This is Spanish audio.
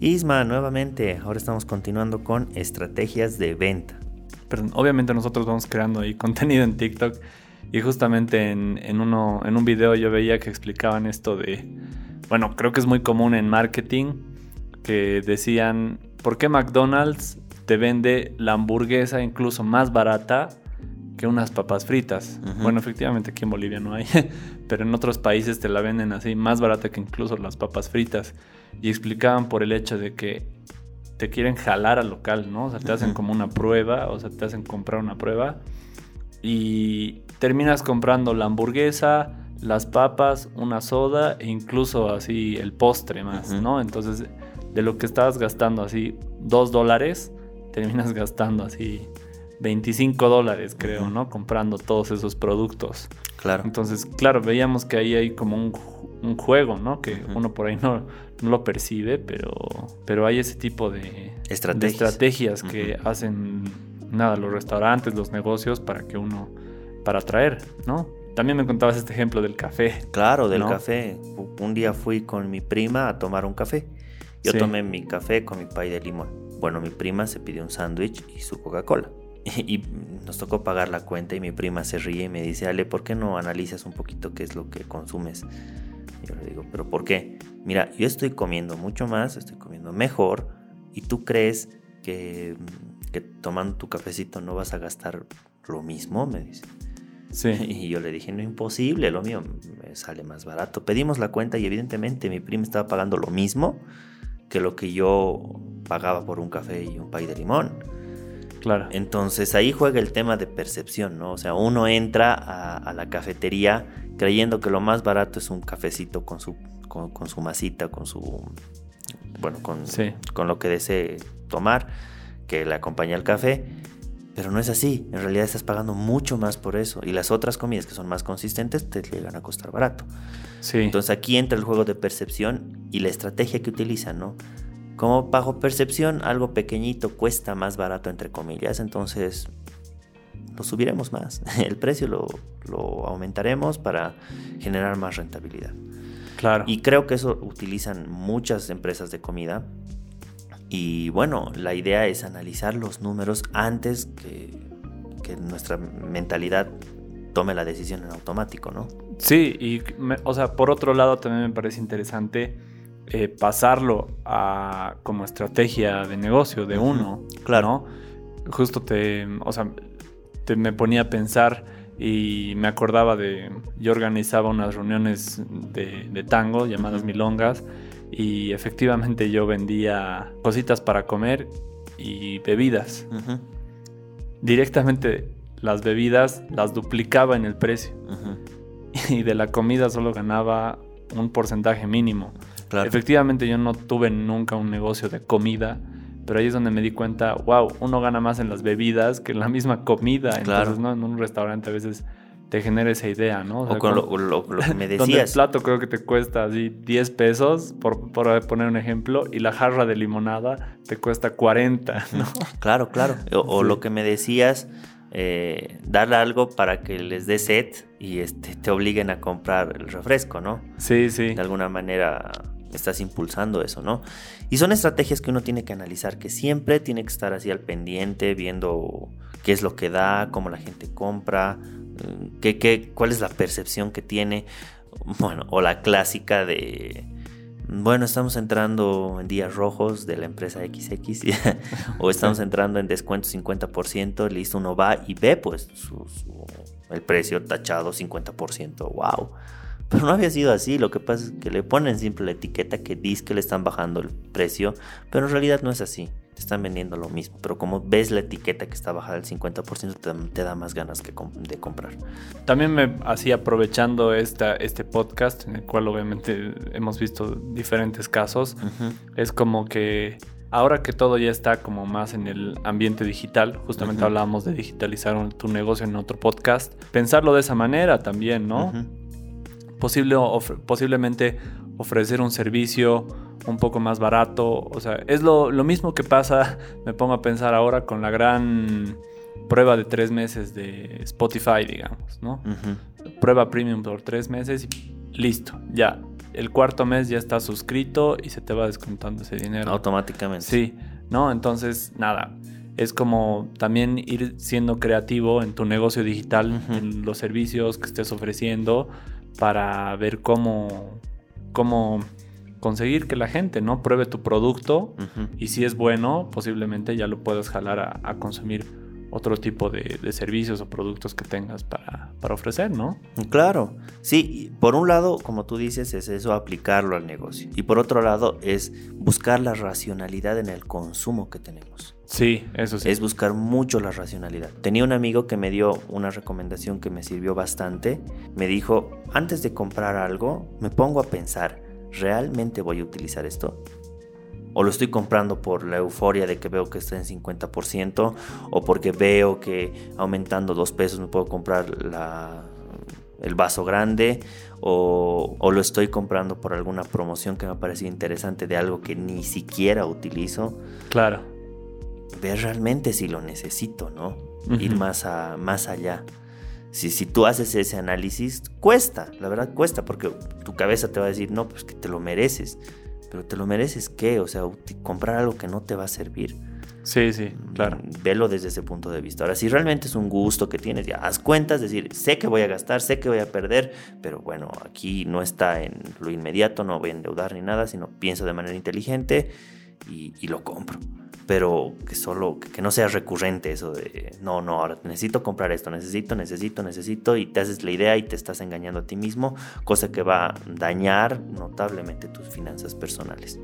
Isma, nuevamente, ahora estamos continuando con estrategias de venta. Obviamente nosotros vamos creando ahí contenido en TikTok y justamente en, en un video yo veía que explicaban esto de, bueno, creo que es muy común en marketing, que decían, ¿por qué McDonald's te vende la hamburguesa incluso más barata que unas papas fritas? Bueno, efectivamente aquí en Bolivia no hay, pero en otros países te la venden así, más barata que incluso las papas fritas. Y explicaban por el hecho de que te quieren jalar al local, ¿no? O sea, te hacen como una prueba, o sea, te hacen comprar una prueba y terminas comprando la hamburguesa, las papas, una soda e incluso así el postre más, ¿no? Entonces, de lo que estabas gastando así dos dólares, terminas gastando así 25 dólares, creo, ¿no? Comprando todos esos productos. Claro. Entonces, claro, veíamos que ahí hay como un, juego, ¿no? Que uno por ahí no, no, lo percibe, pero, pero hay ese tipo de estrategias, estrategias que hacen nada los restaurantes, los negocios para que uno, para atraer, ¿no? También me contabas este ejemplo del café. Claro, del café. Un día fui con mi prima a tomar un café. Yo tomé mi café con mi pay de limón. Bueno, mi prima se pidió un sándwich y su Coca-Cola. Y, nos tocó pagar la cuenta y mi prima se ríe y me dice, Ale, ¿por qué no analizas un poquito qué es lo que consumes? yo le digo, ¿pero por qué? Mira, yo estoy comiendo mucho más, estoy comiendo mejor y tú crees que, que tomando tu cafecito no vas a gastar lo mismo, me dice. Sí. Y yo le dije, no, imposible, lo mío me sale más barato. Pedimos la cuenta y evidentemente mi prima estaba pagando lo mismo que lo que yo pagaba por un café y un pay de limón. Claro. Entonces ahí juega el tema de percepción, ¿no? O sea, uno entra a, la cafetería creyendo que lo más barato es un cafecito con su, con, su masita, con su. Bueno, con, con lo que desee tomar, que le acompaña el café. Pero no es así. En realidad estás pagando mucho más por eso. Y las otras comidas que son más consistentes te llegan a costar barato. Sí. Entonces aquí entra el juego de percepción y la estrategia que utilizan, ¿no? Como bajo percepción, algo pequeñito cuesta más barato, entre comillas, entonces lo subiremos más. El precio lo, lo aumentaremos para generar más rentabilidad. Claro. Y creo que eso utilizan muchas empresas de comida. Y bueno, la idea es analizar los números antes que, que nuestra mentalidad tome la decisión en automático, ¿no? Sí, y o sea, por otro lado también me parece interesante eh, pasarlo a como estrategia de negocio de uno. Claro. Justo te, o sea, te me ponía a pensar y me acordaba de, yo organizaba unas reuniones de, tango llamadas milongas y efectivamente yo vendía cositas para comer y bebidas. Directamente las bebidas las duplicaba en el precio. Y de la comida solo ganaba un porcentaje mínimo. Efectivamente yo no tuve nunca un negocio de comida, pero ahí es donde me di cuenta, wow, uno gana más en las bebidas que en la misma comida. Entonces, ¿no? En un restaurante a veces te genera esa idea, ¿no? O, con lo, que me decías. Donde el plato creo que te cuesta así 10 pesos, por, poner un ejemplo, y la jarra de limonada te cuesta 40, ¿no? Claro, claro. O, lo que me decías, eh, darle algo para que les dé set y este, te obliguen a comprar el refresco, ¿no? Sí, sí. De alguna manera estás impulsando eso, ¿no? Y son estrategias que uno tiene que analizar, que siempre tiene que estar así al pendiente, viendo qué es lo que da, cómo la gente compra, mm, qué, qué, cuál es la percepción que tiene, bueno, o la clásica de, bueno, estamos entrando en días rojos de la empresa XX, o estamos entrando en descuento 50%, listo, uno va y ve pues el precio tachado 50%, wow. Pero no había sido así, lo que pasa es que le ponen siempre la etiqueta que dice que le están bajando el precio, pero en realidad no es así, te están vendiendo lo mismo, pero como ves la etiqueta que está bajada al 50%, te, da más ganas que de comprar. También me así aprovechando esta, este podcast, en el cual obviamente hemos visto diferentes casos, es como que ahora que todo ya está como más en el ambiente digital, justamente hablábamos de digitalizar tu negocio en otro podcast, pensarlo de esa manera también, ¿no? Posible, posiblemente ofrecer un servicio un poco más barato. O sea, es lo, mismo que pasa, me pongo a pensar ahora con la gran prueba de tres meses de Spotify, digamos, ¿no? Prueba premium por tres meses y listo, ya. el cuarto mes ya estás suscrito y se te va descontando ese dinero. Automáticamente. Sí, ¿no? Entonces, nada, es como también ir siendo creativo en tu negocio digital, en los servicios que estés ofreciendo, para ver cómo, cómo conseguir que la gente no pruebe tu producto y si es bueno, posiblemente ya lo puedas jalar a consumir otro tipo de, servicios o productos que tengas para, ofrecer, ¿no? Claro, sí, por un lado, como tú dices, es eso, aplicarlo al negocio. Y por otro lado, es buscar la racionalidad en el consumo que tenemos. Sí, eso sí. Es buscar mucho la racionalidad. Tenía un amigo que me dio una recomendación que me sirvió bastante. Me dijo, antes de comprar algo, me pongo a pensar, ¿realmente voy a utilizar esto? O lo estoy comprando por la euforia de que veo que está en 50% o porque veo que aumentando dos pesos me puedo comprar el vaso grande o, lo estoy comprando por alguna promoción que me ha parecido interesante de algo que ni siquiera utilizo. Claro. Ver realmente si lo necesito, ¿no? Ir más, a, más allá. Si, si tú haces ese análisis, cuesta, la verdad cuesta, porque tu cabeza te va a decir, no, pues que te lo mereces pero te lo mereces qué, o sea, comprar algo que no te va a servir. Sí, sí, claro. Mm, velo desde ese punto de vista. Ahora, si realmente es un gusto que tienes, ya haz cuentas, decir, sé que voy a gastar, sé que voy a perder, pero bueno, aquí no está en lo inmediato, no voy a endeudar ni nada, sino pienso de manera inteligente y, y lo compro pero que solo, que, no sea recurrente eso de, no, no, ahora necesito comprar esto, necesito, necesito, necesito, y te haces la idea y te estás engañando a ti mismo, cosa que va a dañar notablemente tus finanzas personales.